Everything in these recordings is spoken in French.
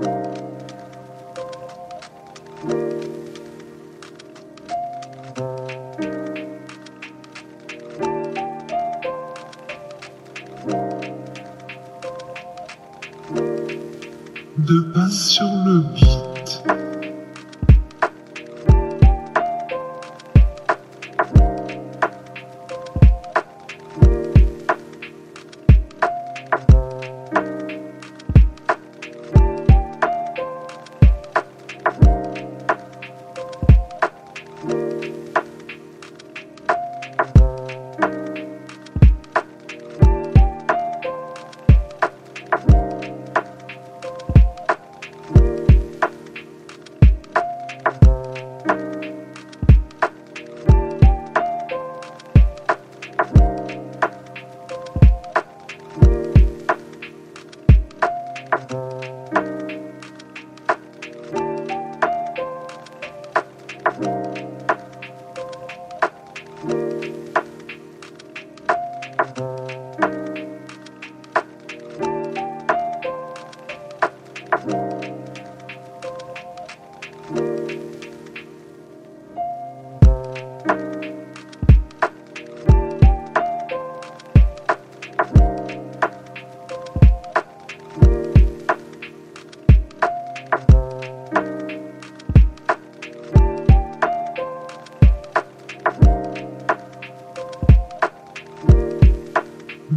De passe sur le beat.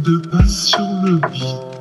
De pas sur le beat.